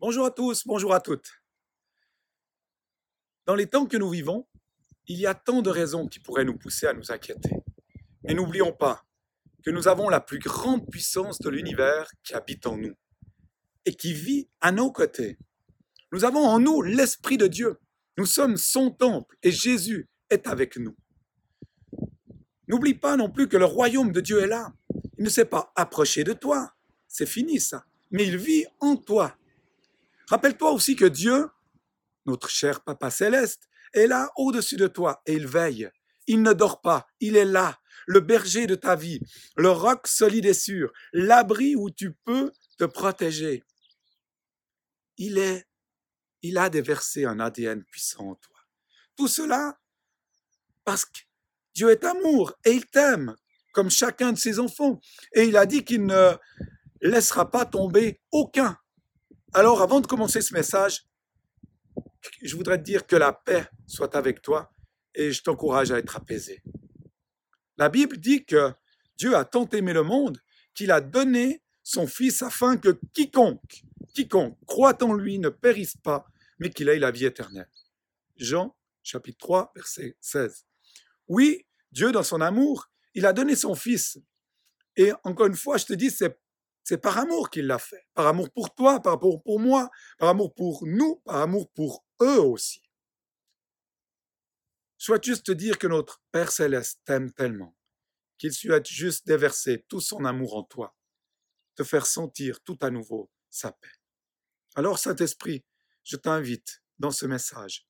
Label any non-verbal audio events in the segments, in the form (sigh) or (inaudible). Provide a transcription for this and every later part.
Bonjour à tous, bonjour à toutes. Dans les temps que nous vivons, il y a tant de raisons qui pourraient nous pousser à nous inquiéter. Mais n'oublions pas que nous avons la plus grande puissance de l'univers qui habite en nous et qui vit à nos côtés. Nous avons en nous l'Esprit de Dieu. Nous sommes son temple et Jésus est avec nous. N'oublie pas non plus que le royaume de Dieu est là. Il ne s'est pas approché de toi. C'est fini ça. Mais il vit en toi. Rappelle-toi aussi que Dieu, notre cher Papa céleste, est là au-dessus de toi et il veille. Il ne dort pas, il est là, le berger de ta vie, le roc solide et sûr, l'abri où tu peux te protéger. Il est, il a déversé un ADN puissant en toi. Tout cela parce que Dieu est amour et il t'aime comme chacun de ses enfants. Et il a dit qu'il ne laissera pas tomber aucun. Alors avant de commencer ce message, je voudrais te dire que la paix soit avec toi et je t'encourage à être apaisé. La Bible dit que Dieu a tant aimé le monde qu'il a donné son Fils afin que quiconque, quiconque croit en lui ne périsse pas, mais qu'il ait la vie éternelle. Jean chapitre 3, verset 16. Oui, Dieu, dans son amour, il a donné son Fils. Et encore une fois, je te dis, c'est c'est par amour qu'il l'a fait. Par amour pour toi, par amour pour moi, par amour pour nous, par amour pour eux aussi. Soit juste te dire que notre Père céleste t'aime tellement qu'il souhaite juste déverser tout son amour en toi, te faire sentir tout à nouveau sa paix. Alors, Saint-Esprit, je t'invite dans ce message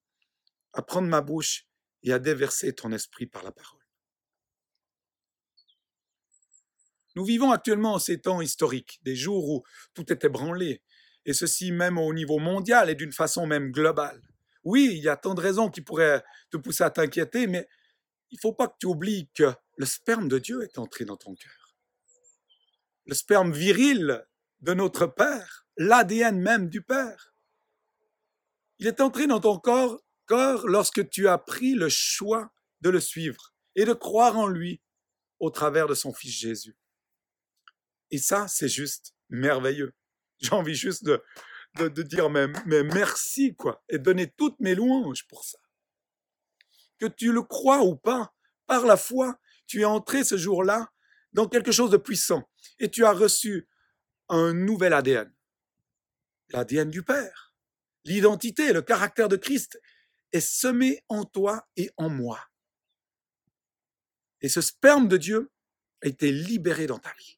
à prendre ma bouche et à déverser ton esprit par la parole. Nous vivons actuellement en ces temps historiques, des jours où tout est ébranlé, et ceci même au niveau mondial et d'une façon même globale. Oui, il y a tant de raisons qui pourraient te pousser à t'inquiéter, mais il ne faut pas que tu oublies que le sperme de Dieu est entré dans ton cœur. Le sperme viril de notre Père, l'ADN même du Père. Il est entré dans ton corps, corps lorsque tu as pris le choix de le suivre et de croire en lui au travers de son Fils Jésus. Et ça, c'est juste merveilleux. (laughs) J'ai envie juste de, de, dire mais, mais merci, quoi, et donner toutes mes louanges pour ça. Que tu le crois ou pas, par la foi, tu es entré ce jour-là dans quelque chose de puissant et tu as reçu un nouvel ADN. L'ADN du Père. L'identité, le caractère de Christ est semé en toi et en moi. Et ce sperme de Dieu a été libéré dans ta vie.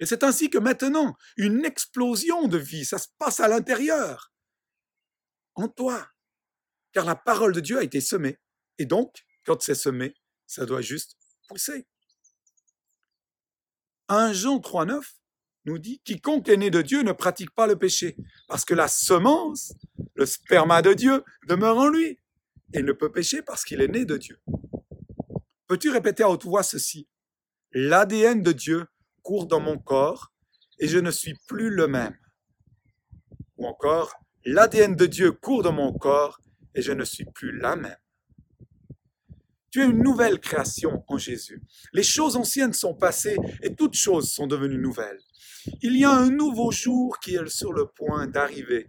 Et c'est ainsi que maintenant, une explosion de vie, ça se passe à l'intérieur, en toi. Car la parole de Dieu a été semée. Et donc, quand c'est semé, ça doit juste pousser. 1 Jean 3,9 nous dit Quiconque est né de Dieu ne pratique pas le péché, parce que la semence, le sperma de Dieu, demeure en lui, et ne peut pécher parce qu'il est né de Dieu. Peux-tu répéter à haute voix ceci? L'ADN de Dieu dans mon corps et je ne suis plus le même. Ou encore, l'ADN de Dieu court dans mon corps et je ne suis plus la même. Tu es une nouvelle création en Jésus. Les choses anciennes sont passées et toutes choses sont devenues nouvelles. Il y a un nouveau jour qui est sur le point d'arriver.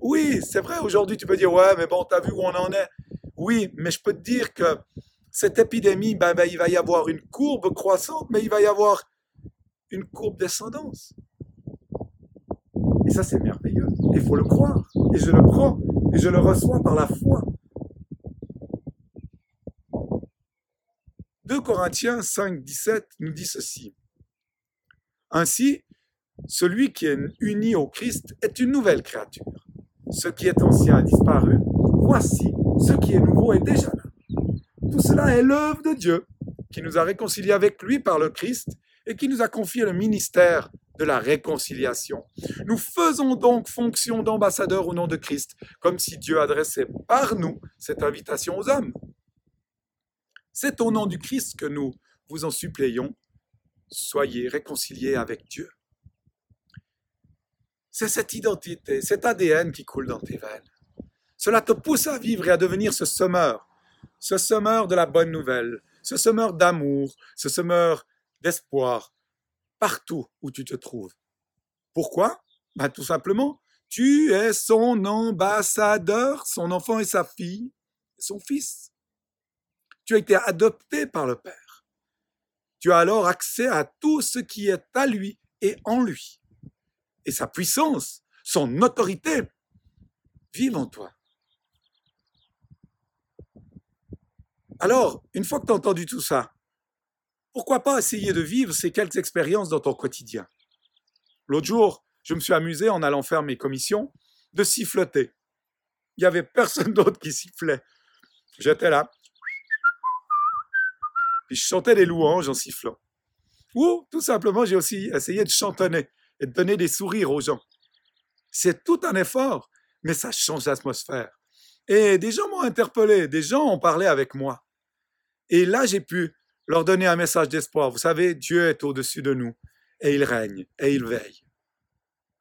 Oui, c'est vrai, aujourd'hui tu peux dire, ouais, mais bon, t'as vu où on en est. Oui, mais je peux te dire que cette épidémie, ben, ben, il va y avoir une courbe croissante, mais il va y avoir une courbe descendance. Et ça, c'est merveilleux. Il faut le croire. Et je le prends. Et je le reçois par la foi. 2 Corinthiens 5, 17 nous dit ceci. Ainsi, celui qui est uni au Christ est une nouvelle créature. Ce qui est ancien a disparu. Voici, ce qui est nouveau est déjà là. Tout cela est l'œuvre de Dieu qui nous a réconciliés avec lui par le Christ et qui nous a confié le ministère de la réconciliation. Nous faisons donc fonction d'ambassadeur au nom de Christ, comme si Dieu adressait par nous cette invitation aux hommes. C'est au nom du Christ que nous vous en supplions, soyez réconciliés avec Dieu. C'est cette identité, cet ADN qui coule dans tes veines. Cela te pousse à vivre et à devenir ce sommeur ce semeur de la bonne nouvelle, ce semeur d'amour, ce semeur d'espoir, partout où tu te trouves. Pourquoi? Bah, Tout simplement, tu es son ambassadeur, son enfant et sa fille, son fils. Tu as été adopté par le Père. Tu as alors accès à tout ce qui est à lui et en lui. Et sa puissance, son autorité, vivent en toi. Alors, une fois que tu as entendu tout ça, pourquoi pas essayer de vivre ces quelques expériences dans ton quotidien? L'autre jour, je me suis amusé en allant faire mes commissions de siffloter. Il n'y avait personne (laughs) d'autre qui sifflait. J'étais là. Puis je chantais des louanges en sifflant. Ou tout simplement, j'ai aussi essayé de chantonner et de donner des sourires aux gens. C'est tout un effort, mais ça change l'atmosphère. Et des gens m'ont interpellé, des gens ont parlé avec moi. Et là, j'ai pu leur donner un message d'espoir. Vous savez, Dieu est au-dessus de nous et il règne et il veille.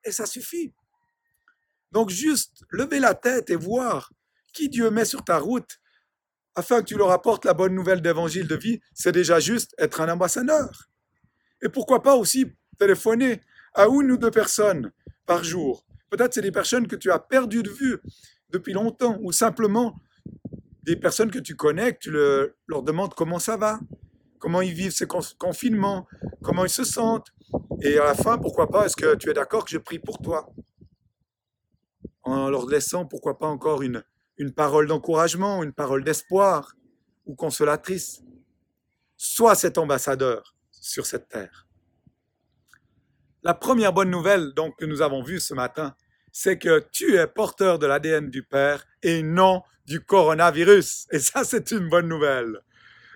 Et ça suffit. Donc juste lever la tête et voir qui Dieu met sur ta route afin que tu leur apportes la bonne nouvelle d'évangile de vie, c'est déjà juste être un ambassadeur. Et pourquoi pas aussi téléphoner à une ou deux personnes par jour. Peut-être c'est des personnes que tu as perdues de vue depuis longtemps ou simplement des personnes que tu connais, que tu leur demandes comment ça va, comment ils vivent ces confinements, comment ils se sentent. Et à la fin, pourquoi pas, est-ce que tu es d'accord que je prie pour toi? En leur laissant, pourquoi pas, encore une, une parole d'encouragement, une parole d'espoir ou consolatrice. Sois cet ambassadeur sur cette terre. La première bonne nouvelle donc que nous avons vue ce matin, c'est que tu es porteur de l'ADN du Père et non du coronavirus. Et ça, c'est une bonne nouvelle.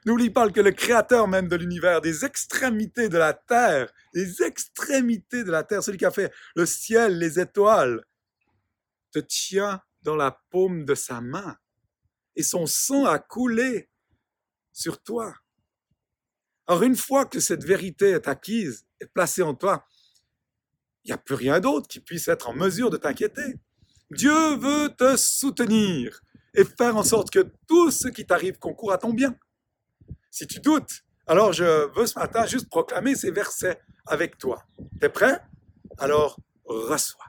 N'oublie pas que le créateur même de l'univers, des extrémités de la terre, des extrémités de la terre, celui qui a fait le ciel, les étoiles, te tient dans la paume de sa main. Et son sang a coulé sur toi. Alors une fois que cette vérité est acquise et placée en toi, il n'y a plus rien d'autre qui puisse être en mesure de t'inquiéter. Dieu veut te soutenir et faire en sorte que tout ce qui t'arrive concourt à ton bien. Si tu doutes, alors je veux ce matin juste proclamer ces versets avec toi. T'es prêt? Alors reçois.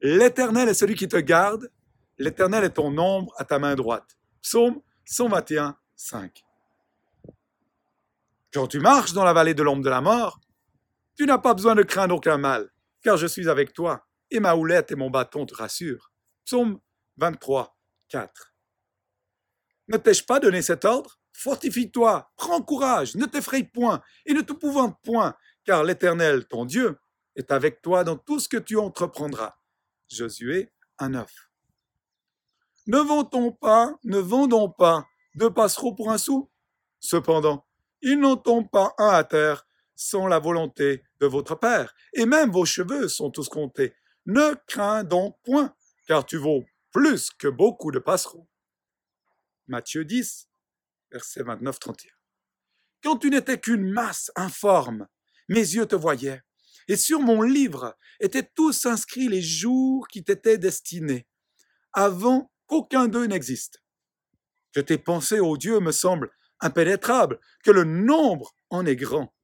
L'Éternel est celui qui te garde, l'Éternel est ton ombre à ta main droite. Psaume 121, 5. Quand tu marches dans la vallée de l'ombre de la mort, tu n'as pas besoin de craindre aucun mal, car je suis avec toi, et ma houlette et mon bâton te rassurent. Psaume 23, 4. Ne t'ai-je pas donné cet ordre? Fortifie-toi, prends courage, ne t'effraie point, et ne te pouvante point, car l'Éternel, ton Dieu, est avec toi dans tout ce que tu entreprendras. Josué 1.9. Ne vendons pas, ne vendons pas deux passereaux pour un sou. Cependant, ils n'en tombent pas un à terre sans la volonté de votre Père, et même vos cheveux sont tous comptés. Ne crains donc point, car tu vaux plus que beaucoup de passereaux. Matthieu 10, verset 29-31. Quand tu n'étais qu'une masse informe, mes yeux te voyaient, et sur mon livre étaient tous inscrits les jours qui t'étaient destinés, avant qu'aucun d'eux n'existe. Que tes pensées, ô Dieu, me semblent impénétrables, que le nombre en est grand.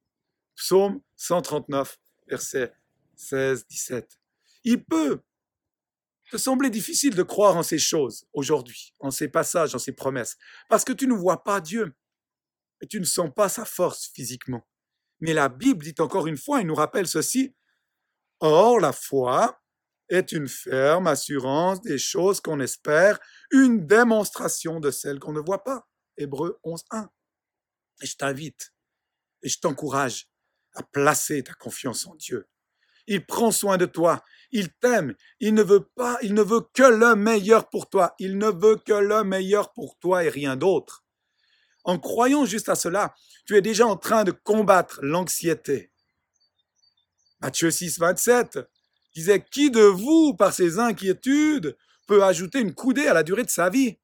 Psaume 139, verset 16-17. Il peut te sembler difficile de croire en ces choses aujourd'hui, en ces passages, en ces promesses, parce que tu ne vois pas Dieu et tu ne sens pas sa force physiquement. Mais la Bible dit encore une fois et nous rappelle ceci. Or, la foi est une ferme assurance des choses qu'on espère, une démonstration de celles qu'on ne voit pas. Hébreu 11.1. Et je t'invite et je t'encourage à placer ta confiance en Dieu. Il prend soin de toi, il t'aime, il ne veut pas, il ne veut que le meilleur pour toi, il ne veut que le meilleur pour toi et rien d'autre. En croyant juste à cela, tu es déjà en train de combattre l'anxiété. Matthieu 6, 27 disait Qui de vous, par ses inquiétudes, peut ajouter une coudée à la durée de sa vie?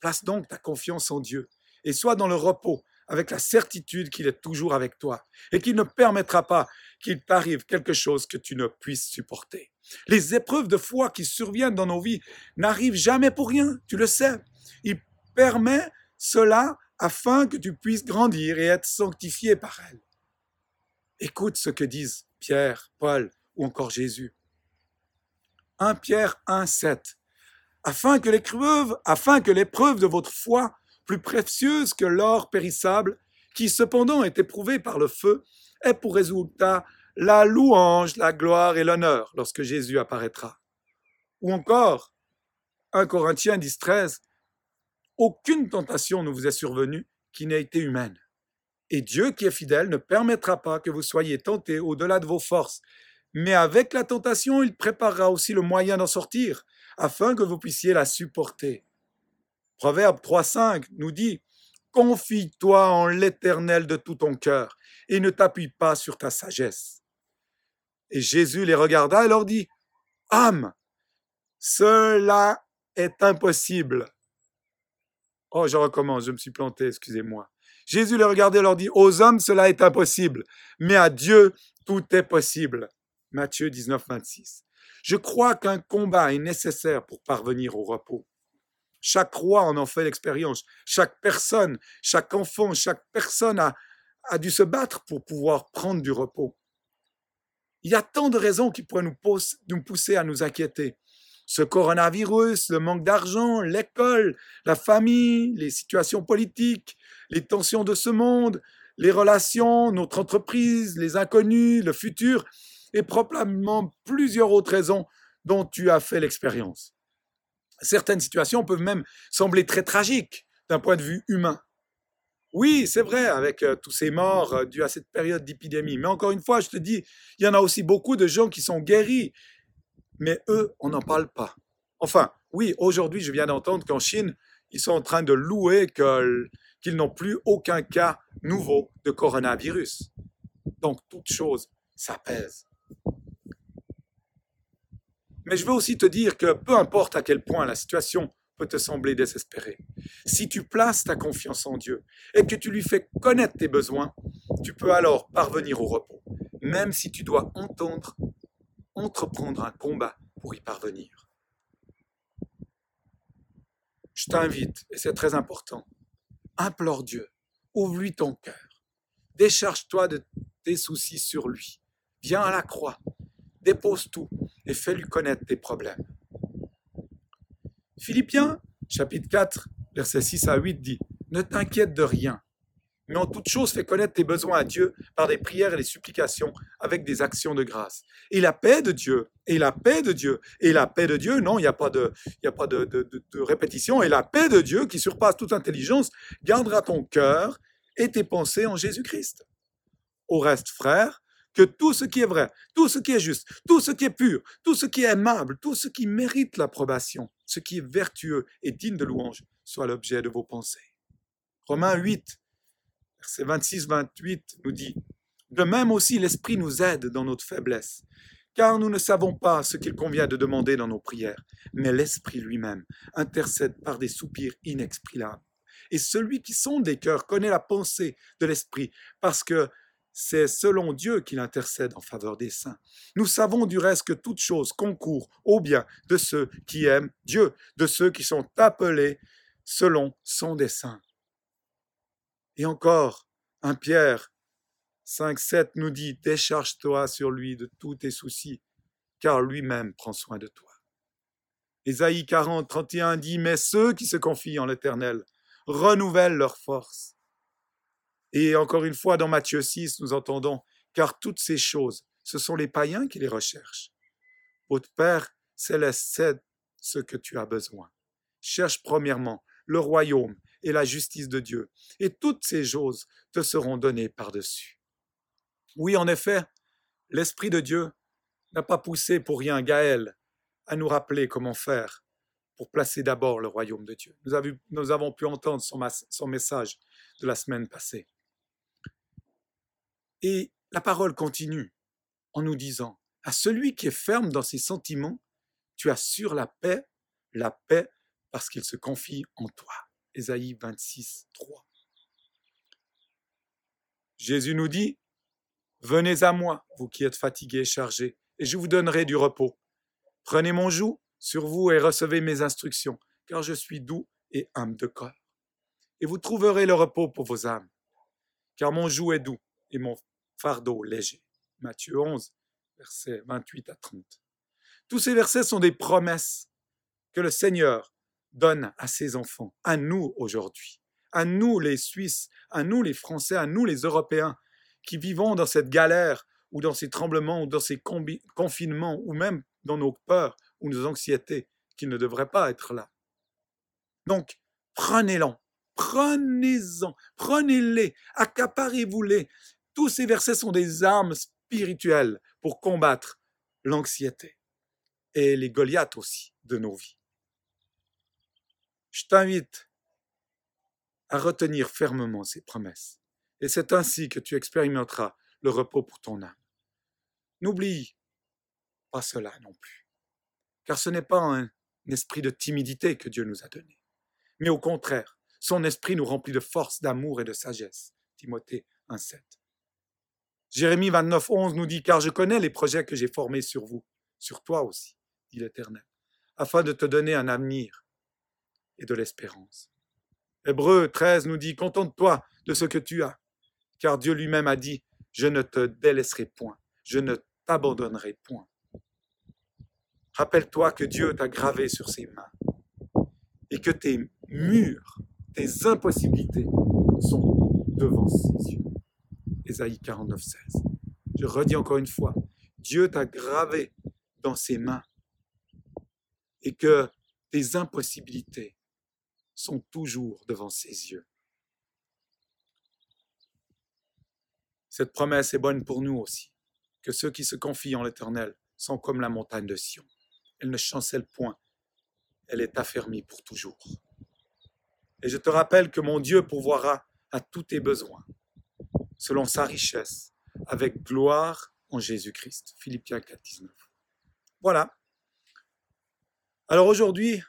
Place donc ta confiance en Dieu et sois dans le repos avec la certitude qu'il est toujours avec toi et qu'il ne permettra pas qu'il t'arrive quelque chose que tu ne puisses supporter. Les épreuves de foi qui surviennent dans nos vies n'arrivent jamais pour rien, tu le sais. Il permet cela afin que tu puisses grandir et être sanctifié par elles. Écoute ce que disent Pierre, Paul ou encore Jésus. 1 Pierre 1, 7. Afin que l'épreuve, afin que l'épreuve de votre foi, plus précieuse que l'or périssable, qui cependant est éprouvé par le feu, ait pour résultat la louange, la gloire et l'honneur lorsque Jésus apparaîtra. Ou encore, 1 Corinthiens 10, 13, aucune tentation ne vous est survenue qui n'ait été humaine. Et Dieu qui est fidèle ne permettra pas que vous soyez tentés au-delà de vos forces. Mais avec la tentation, il préparera aussi le moyen d'en sortir, afin que vous puissiez la supporter. Proverbe 3.5 nous dit, Confie-toi en l'Éternel de tout ton cœur, et ne t'appuie pas sur ta sagesse. Et Jésus les regarda et leur dit, Âme, cela est impossible. Oh, je recommence, je me suis planté, excusez-moi. Jésus les regardait et leur dit, aux hommes cela est impossible, mais à Dieu tout est possible. Matthieu 19, 26. Je crois qu'un combat est nécessaire pour parvenir au repos. Chaque roi en en fait l'expérience. Chaque personne, chaque enfant, chaque personne a, a dû se battre pour pouvoir prendre du repos. Il y a tant de raisons qui pourraient nous, nous pousser à nous inquiéter ce coronavirus, le manque d'argent, l'école, la famille, les situations politiques, les tensions de ce monde, les relations, notre entreprise, les inconnus, le futur, et probablement plusieurs autres raisons dont tu as fait l'expérience. Certaines situations peuvent même sembler très tragiques d'un point de vue humain. Oui, c'est vrai, avec euh, tous ces morts euh, dus à cette période d'épidémie. Mais encore une fois, je te dis, il y en a aussi beaucoup de gens qui sont guéris mais eux, on n'en parle pas. Enfin, oui, aujourd'hui, je viens d'entendre qu'en Chine, ils sont en train de louer qu'ils n'ont plus aucun cas nouveau de coronavirus. Donc, toute chose, ça pèse. Mais je veux aussi te dire que peu importe à quel point la situation peut te sembler désespérée, si tu places ta confiance en Dieu et que tu lui fais connaître tes besoins, tu peux alors parvenir au repos, même si tu dois entendre entreprendre un combat pour y parvenir. Je t'invite, et c'est très important, implore Dieu, ouvre-lui ton cœur, décharge-toi de tes soucis sur lui, viens à la croix, dépose tout et fais-lui connaître tes problèmes. Philippiens, chapitre 4, versets 6 à 8 dit, Ne t'inquiète de rien, mais en toute chose fais connaître tes besoins à Dieu par des prières et des supplications avec des actions de grâce. Et la paix de Dieu, et la paix de Dieu, et la paix de Dieu, non, il n'y a pas, de, il a pas de, de répétition, et la paix de Dieu qui surpasse toute intelligence gardera ton cœur et tes pensées en Jésus-Christ. Au reste, frère, que tout ce qui est vrai, tout ce qui est juste, tout ce qui est pur, tout ce qui est aimable, tout ce qui mérite l'approbation, ce qui est vertueux et digne de louange, soit l'objet de vos pensées. Romains 8, verset 26-28 nous dit, De même aussi l'Esprit nous aide dans notre faiblesse, car nous ne savons pas ce qu'il convient de demander dans nos prières, mais l'Esprit lui-même intercède par des soupirs inexprimables. Et celui qui sonde des cœurs connaît la pensée de l'Esprit, parce que c'est selon Dieu qu'il intercède en faveur des saints. Nous savons du reste que toute chose concourt au bien de ceux qui aiment Dieu, de ceux qui sont appelés selon son dessein. Et encore, un Pierre 5, 7 nous dit, décharge-toi sur lui de tous tes soucis, car lui-même prend soin de toi. Ésaïe 40, 31 dit, mais ceux qui se confient en l'Éternel renouvellent leur force. Et encore une fois, dans Matthieu 6, nous entendons, car toutes ces choses, ce sont les païens qui les recherchent. Votre Père céleste sait ce que tu as besoin. Cherche premièrement le royaume et la justice de Dieu. Et toutes ces choses te seront données par-dessus. Oui, en effet, l'Esprit de Dieu n'a pas poussé pour rien Gaël à nous rappeler comment faire pour placer d'abord le royaume de Dieu. Nous, avons pu entendre son, son message de la semaine passée. Et la parole continue en nous disant, à celui qui est ferme dans ses sentiments, tu assures la paix, la paix parce qu'il se confie en toi. Ésaïe 26, 3. Jésus nous dit, Venez à moi, vous qui êtes fatigués et chargés, et je vous donnerai du repos. Prenez mon joug sur vous et recevez mes instructions, car je suis doux et humble de corps. Et vous trouverez le repos pour vos âmes, car mon joug est doux et mon fardeau léger. Matthieu 11, versets 28 à 30. Tous ces versets sont des promesses que le Seigneur donne à ses enfants, à nous aujourd'hui, à nous les Suisses, à nous les Français, à nous les Européens, qui vivons dans cette galère ou dans ces tremblements ou dans ces confinements ou même dans nos peurs ou nos anxiétés qui ne devraient pas être là. Donc, prenez-les, prenez-en, prenez-les, accaparez-vous-les. Tous ces versets sont des armes spirituelles pour combattre l'anxiété et les Goliaths aussi de nos vies. Je t'invite à retenir fermement ces promesses. Et c'est ainsi que tu expérimenteras le repos pour ton âme. N'oublie pas cela non plus, car ce n'est pas un esprit de timidité que Dieu nous a donné, mais au contraire, son esprit nous remplit de force, d'amour et de sagesse. Timothée 1.7. Jérémie 29, 11 nous dit, car je connais les projets que j'ai formés sur vous, sur toi aussi, dit l'Éternel, afin de te donner un avenir et de l'espérance. Hébreu 13 nous dit, contente-toi de ce que tu as, car Dieu lui-même a dit, je ne te délaisserai point, je ne t'abandonnerai point. Rappelle-toi que Dieu t'a gravé sur ses mains et que tes murs, tes impossibilités sont devant ses yeux. Ésaïe 49, 16. Je redis encore une fois, Dieu t'a gravé dans ses mains et que tes impossibilités sont toujours devant ses yeux. Cette promesse est bonne pour nous aussi, que ceux qui se confient en l'Éternel sont comme la montagne de Sion. Elle ne chancelle point, elle est affermie pour toujours. Et je te rappelle que mon Dieu pourvoira à tous tes besoins, selon sa richesse, avec gloire en Jésus-Christ. Philippiens 4, 19. Voilà. Alors aujourd'hui,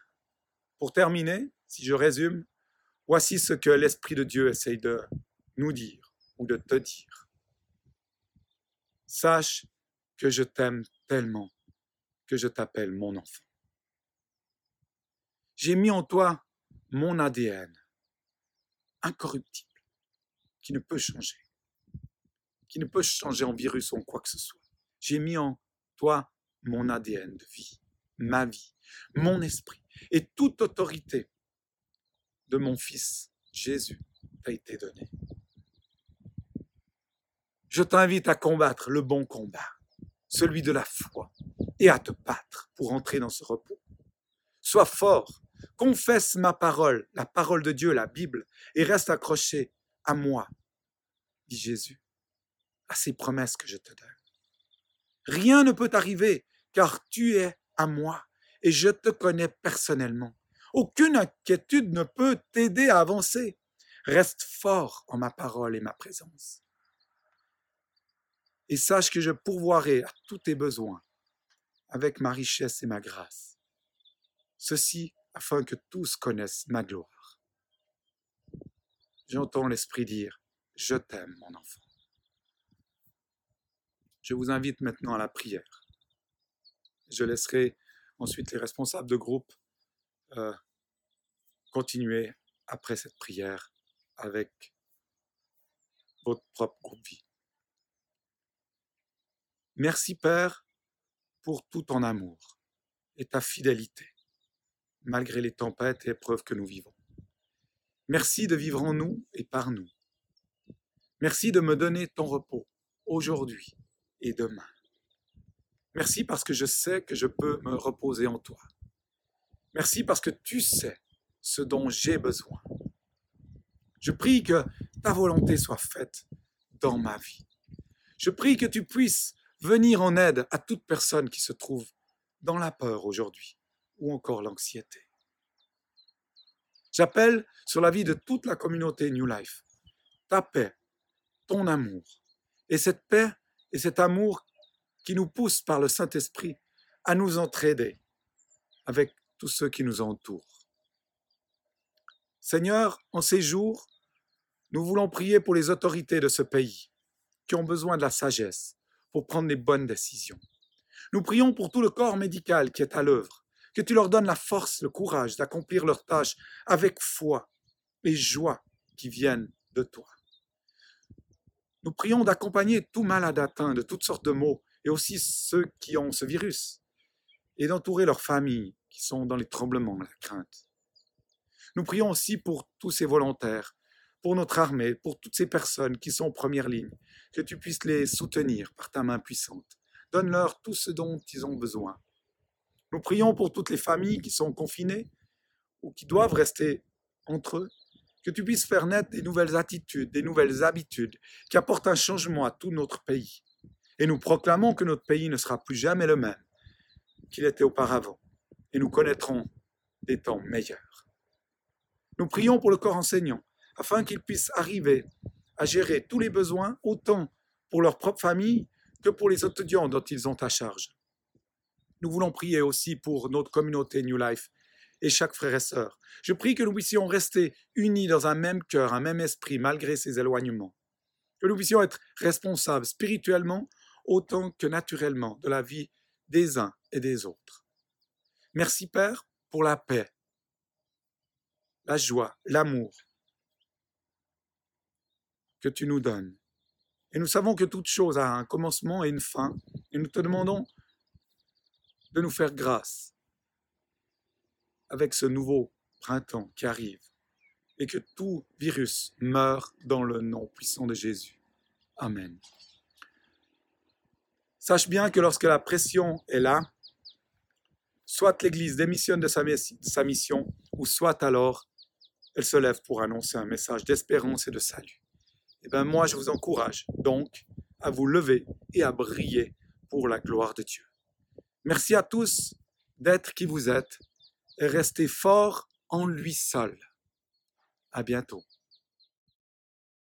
pour terminer, si je résume, voici ce que l'Esprit de Dieu essaye de nous dire ou de te dire. Sache que je t'aime tellement que je t'appelle mon enfant. J'ai mis en toi mon ADN, incorruptible, qui ne peut changer, qui ne peut changer en virus ou en quoi que ce soit. J'ai mis en toi mon ADN de vie, ma vie, mon esprit et toute autorité de mon Fils Jésus t'a été donné. Je t'invite à combattre le bon combat, celui de la foi, et à te battre pour entrer dans ce repos. Sois fort, confesse ma parole, la parole de Dieu, la Bible, et reste accroché à moi, dit Jésus, à ces promesses que je te donne. Rien ne peut t'arriver, car tu es à moi, et je te connais personnellement. Aucune inquiétude ne peut t'aider à avancer. Reste fort en ma parole et ma présence. Et sache que je pourvoirai à tous tes besoins avec ma richesse et ma grâce. Ceci afin que tous connaissent ma gloire. J'entends l'Esprit dire, je t'aime mon enfant. Je vous invite maintenant à la prière. Je laisserai ensuite les responsables de groupe euh, continuer après cette prière avec votre propre groupe vie. Merci Père pour tout ton amour et ta fidélité, malgré les tempêtes et épreuves que nous vivons. Merci de vivre en nous et par nous. Merci de me donner ton repos aujourd'hui et demain. Merci parce que je sais que je peux me reposer en toi. Merci parce que tu sais ce dont j'ai besoin. Je prie que ta volonté soit faite dans ma vie. Je prie que tu puisses venir en aide à toute personne qui se trouve dans la peur aujourd'hui ou encore l'anxiété. J'appelle sur la vie de toute la communauté New Life ta paix, ton amour. Et cette paix et cet amour qui nous pousse par le Saint-Esprit à nous entraider avec tous ceux qui nous entourent. Seigneur, en ces jours, nous voulons prier pour les autorités de ce pays qui ont besoin de la sagesse pour prendre les bonnes décisions. Nous prions pour tout le corps médical qui est à l'œuvre, que tu leur donnes la force, le courage d'accomplir leurs tâches avec foi et joie qui viennent de toi. Nous prions d'accompagner tout malade atteint de toutes sortes de maux et aussi ceux qui ont ce virus, et d'entourer leurs familles qui sont dans les tremblements, la crainte. Nous prions aussi pour tous ces volontaires, pour notre armée, pour toutes ces personnes qui sont en première ligne, que tu puisses les soutenir par ta main puissante. Donne-leur tout ce dont ils ont besoin. Nous prions pour toutes les familles qui sont confinées ou qui doivent rester entre eux, que tu puisses faire naître des nouvelles attitudes, des nouvelles habitudes qui apportent un changement à tout notre pays. Et nous proclamons que notre pays ne sera plus jamais le même qu'il était auparavant, et nous connaîtrons des temps meilleurs. Nous prions pour le corps enseignant, afin qu'ils puissent arriver à gérer tous les besoins, autant pour leur propre famille que pour les étudiants dont ils ont à charge. Nous voulons prier aussi pour notre communauté New Life et chaque frère et sœur. Je prie que nous puissions rester unis dans un même cœur, un même esprit, malgré ces éloignements. Que nous puissions être responsables spirituellement autant que naturellement de la vie des uns et des autres. Merci Père pour la paix, la joie, l'amour que tu nous donnes. Et nous savons que toute chose a un commencement et une fin, et nous te demandons de nous faire grâce avec ce nouveau printemps qui arrive, et que tout virus meure dans le nom puissant de Jésus. Amen. Sache bien que lorsque la pression est là, soit l'Église démissionne de sa, sa mission, ou soit alors elle se lève pour annoncer un message d'espérance et de salut. Eh bien moi, je vous encourage donc à vous lever et à briller pour la gloire de Dieu. Merci à tous d'être qui vous êtes et restez forts en lui seul. À bientôt.